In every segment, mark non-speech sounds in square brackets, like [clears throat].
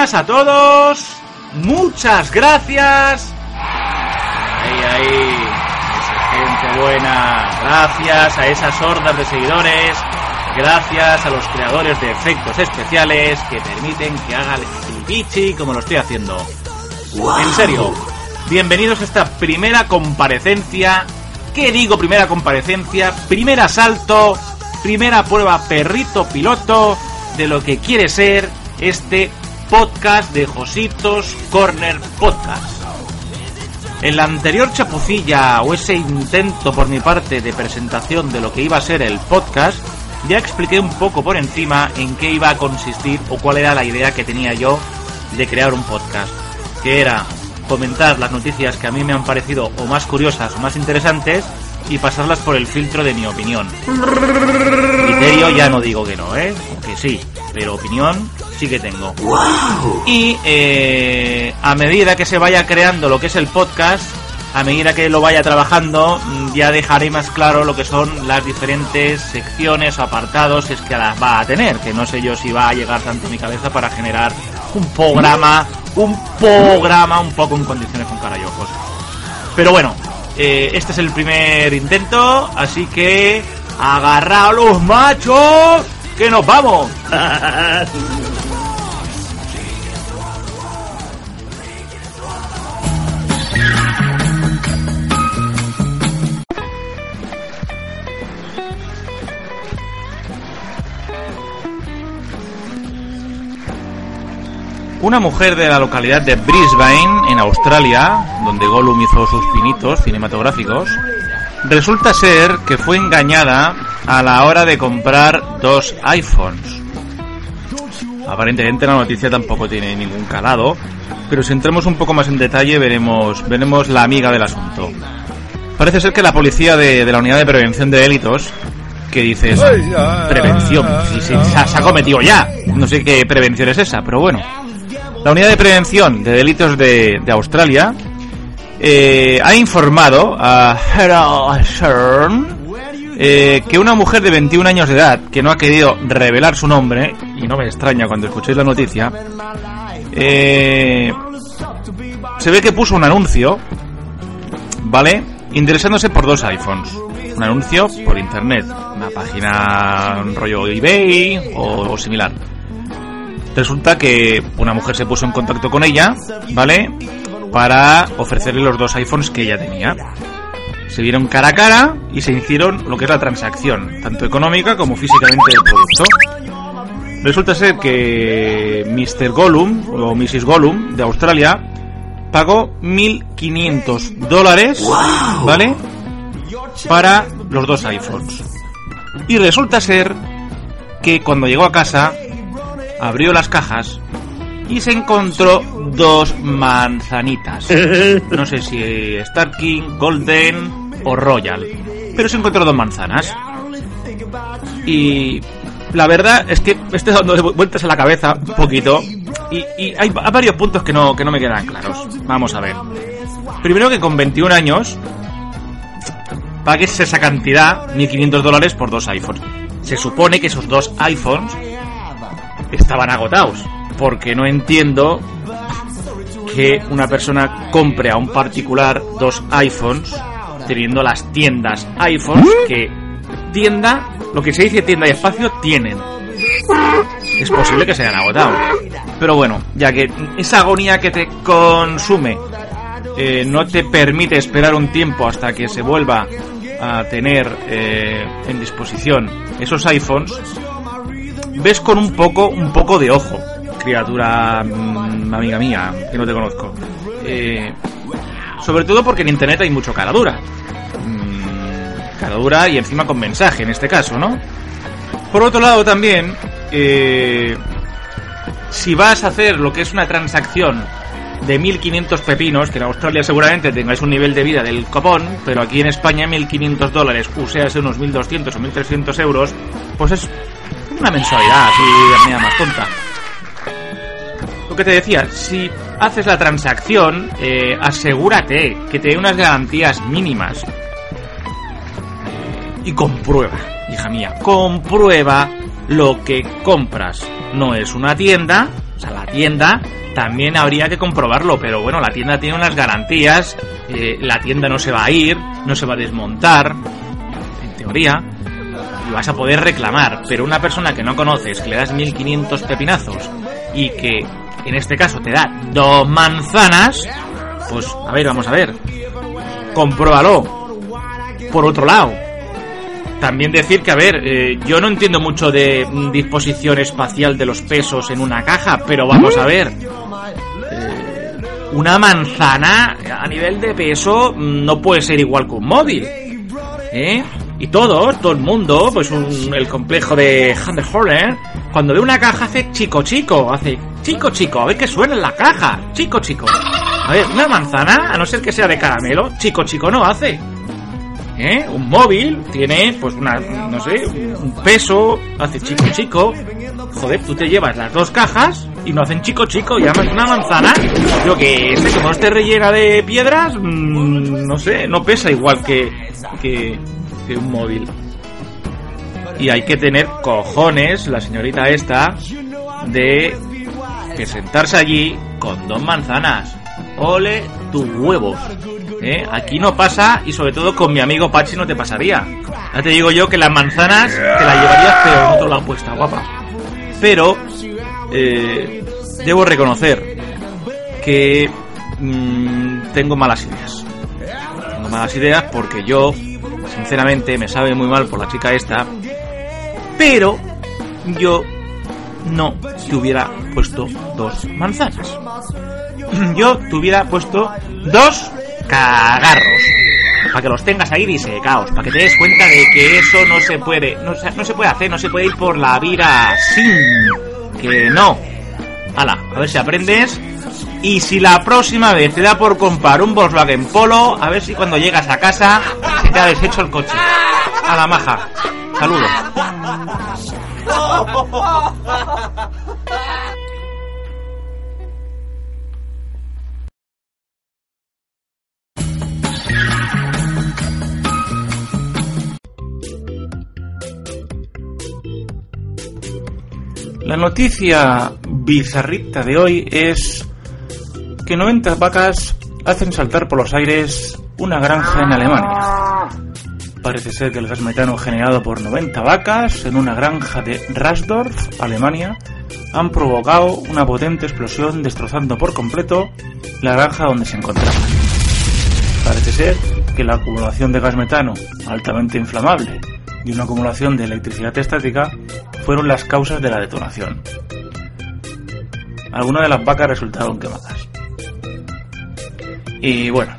buenas a todos. Muchas gracias. Ahí, ahí. Esa gente buena. Gracias a esas hordas de seguidores. Gracias a los creadores de efectos especiales que permiten que haga el bichi como lo estoy haciendo. En serio, bienvenidos a esta primera comparecencia. ¿Qué digo primera comparecencia? Primer asalto, primera prueba perrito piloto de lo que quiere ser este podcast de Jositos Corner Podcast. En la anterior chapucilla o ese intento por mi parte de presentación de lo que iba a ser el podcast, ya expliqué un poco por encima en qué iba a consistir o cuál era la idea que tenía yo de crear un podcast, que era comentar las noticias que a mí me han parecido o más curiosas o más interesantes y pasarlas por el filtro de mi opinión. Criterio ya no digo que no, ¿eh? Que sí, pero opinión sí que tengo. Y eh, a medida que se vaya creando lo que es el podcast, a medida que lo vaya trabajando, mm, ya dejaré más claro lo que son las diferentes secciones o apartados es que las va a tener, que no sé yo si va a llegar tanto a mi cabeza para generar un programa, un programa un poco en condiciones con cara y ojos. Pero bueno, eh, este es el primer intento, así que agarraos los machos, que nos vamos. Una mujer de la localidad de Brisbane, en Australia, donde Gollum hizo sus pinitos cinematográficos, resulta ser que fue engañada a la hora de comprar dos iPhones. Aparentemente la noticia tampoco tiene ningún calado, pero si entramos un poco más en detalle veremos, veremos la amiga del asunto. Parece ser que la policía de, de la unidad de prevención de delitos que dices prevención, si se, se ha cometido ya. No sé qué prevención es esa, pero bueno. La Unidad de Prevención de Delitos de, de Australia eh, ha informado a Herald Stern eh, que una mujer de 21 años de edad que no ha querido revelar su nombre, y no me extraña cuando escuchéis la noticia, eh, se ve que puso un anuncio, ¿vale? Interesándose por dos iPhones. Un anuncio por internet, una página rollo eBay o, o similar. Resulta que una mujer se puso en contacto con ella, ¿vale? Para ofrecerle los dos iPhones que ella tenía. Se vieron cara a cara y se hicieron lo que es la transacción, tanto económica como físicamente del producto. Resulta ser que Mr. Gollum, o Mrs. Gollum, de Australia, pagó 1.500 dólares, ¿vale? Para los dos iPhones. Y resulta ser que cuando llegó a casa abrió las cajas y se encontró dos manzanitas. [laughs] No sé si Starking, Golden o Royal. Pero se encontró dos manzanas. Y la verdad es que estoy dando vueltas a la cabeza un poquito. Y, y hay varios puntos que no, que no me quedan claros. Vamos a ver. Primero que con 21 años pagues esa cantidad, 1.500 dólares por dos iPhones. Se supone que esos dos iPhones estaban agotados. Porque no entiendo que una persona compre a un particular dos iPhones teniendo las tiendas iPhones que tienda, lo que se dice tienda y espacio, tienen. Es posible que se hayan agotado. Pero bueno, ya que esa agonía que te consume eh, no te permite esperar un tiempo hasta que se vuelva a tener eh, en disposición esos iPhones, ves con un poco, un poco de ojo, criatura mmm, amiga mía, que no te conozco. Eh, sobre todo porque en internet hay mucho cara dura. Mm, cara dura y encima con mensaje en este caso, ¿no? Por otro lado también, eh, si vas a hacer lo que es una transacción de 1500 pepinos, que en Australia seguramente tengáis un nivel de vida del copón, pero aquí en España 1500 dólares, o sea, unos 1200 o 1300 euros, pues es una mensualidad así de manera más tonta. Te decía, si haces la transacción, eh, asegúrate que te dé unas garantías mínimas. Y comprueba, hija mía, comprueba lo que compras. No es una tienda, o sea, la tienda también habría que comprobarlo, pero bueno, la tienda tiene unas garantías, eh, la tienda no se va a ir, no se va a desmontar, en teoría, y vas a poder reclamar, pero una persona que no conoces, que le das 1500 pepinazos y que en este caso te da dos manzanas, pues a ver, vamos a ver, compruébalo. Por otro lado, también decir que, a ver, eh, yo no entiendo mucho de disposición espacial de los pesos en una caja, pero vamos a ver. Eh, una manzana a nivel de peso no puede ser igual que un móvil. ¿Eh? Y todos, todo el mundo, pues el complejo de Hunter Horner, cuando ve una caja hace chico chico, hace chico chico, a ver qué suena en la caja, chico chico. A ver, una manzana, a no ser que sea de caramelo, chico chico no hace. ¿Eh? Un móvil tiene, pues, una, no sé, un peso, hace chico chico. Joder, tú te llevas las dos cajas y no hacen chico chico, y además una manzana, yo que sé, como no esté rellena de piedras, mm, no sé, no pesa igual que, un móvil. Y hay que tener cojones, la señorita esta, de que sentarse allí con dos manzanas. Ole tus huevos. ¿Eh? Aquí no pasa y sobre todo con mi amigo Pachi no te pasaría. Ya te digo yo que las manzanas te las llevarías pero en otro lado puesta, guapa. Pero eh, debo reconocer que mm, tengo malas ideas. Tengo malas ideas porque yo, sinceramente, me sabe muy mal por la chica esta. Pero yo no te hubiera puesto dos manzanas. [clears throat] Yo te hubiera puesto dos cagarros. Para que los tengas ahí disecados, para que te des cuenta de que eso no se puede, no, no se puede hacer, no se puede ir por la vida sin que no. Hala, a ver si aprendes. Y si la próxima vez te da por comprar un Volkswagen Polo, a ver si cuando llegas a casa se te ha deshecho el coche. A la maja. Saludos. La noticia bizarrita de hoy es que 90 vacas hacen saltar por los aires una granja en Alemania. Parece ser que el gas metano generado por 90 vacas en una granja de Rasdorf, Alemania, han provocado una potente explosión destrozando por completo la granja donde se encontraban. Parece ser que la acumulación de gas metano altamente inflamable y una acumulación de electricidad estática fueron las causas de la detonación. Algunas de las vacas resultaron quemadas. Y bueno,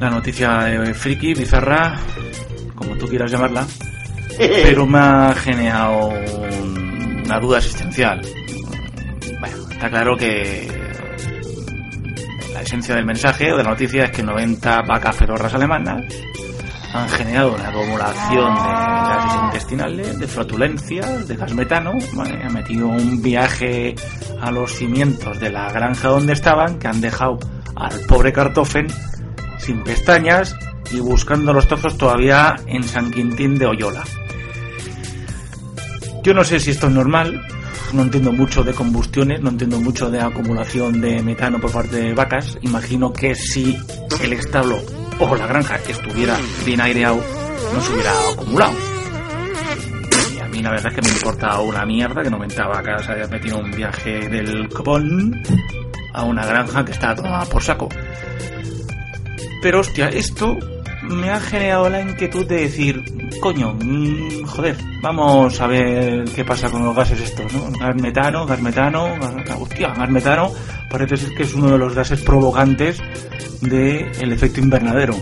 la noticia de friki, bizarra, como tú quieras llamarla, [laughs] pero me ha generado un- una duda existencial. Bueno, está claro que la esencia del mensaje o de la noticia es que 90 vacas fedorras alemanas han generado una acumulación de gases intestinales, de flatulencias, de gas metano, ¿vale? han metido un viaje a los cimientos de la granja donde estaban, que han dejado al pobre Cartofen sin pestañas y buscando los trozos todavía en San Quintín de Oyola. Yo no sé si esto es normal, no entiendo mucho de combustiones, no entiendo mucho de acumulación de metano por parte de vacas. Imagino que si el establo o la granja estuviera bien aireado, no se hubiera acumulado. Y a mí la verdad es que me importa una mierda que 90 vacas haya metido un viaje del copón a una granja que está tomada por saco. Pero hostia, esto me ha generado la inquietud de decir, coño, mm, joder, vamos a ver qué pasa con los gases estos, ¿no? Gas metano, gas metano, gas, hostia, gas metano, parece ser que es uno de los gases provocantes del efecto invernadero,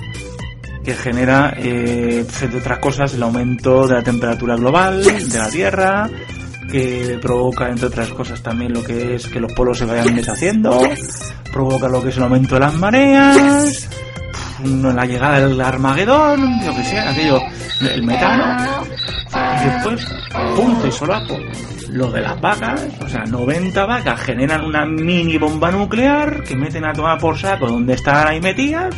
que genera, eh, entre otras cosas, el aumento de la temperatura global de la Tierra, que provoca, entre otras cosas, también lo que es que los polos se vayan deshaciendo, provoca lo que es el aumento de las mareas, la llegada del Armagedón, yo que sé, aquello, el metano. Y después, punto y solapo, lo de las vacas, o sea, 90 vacas generan una mini bomba nuclear que meten a tomar por saco donde están ahí metidas.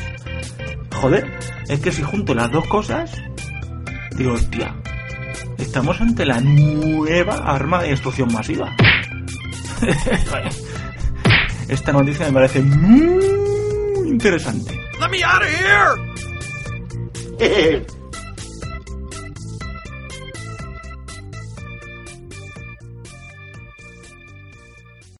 Joder, es que si junto las dos cosas, digo, hostia, estamos ante la nueva arma de destrucción masiva. [laughs] esta noticia me parece muy interesante. Let me out of here!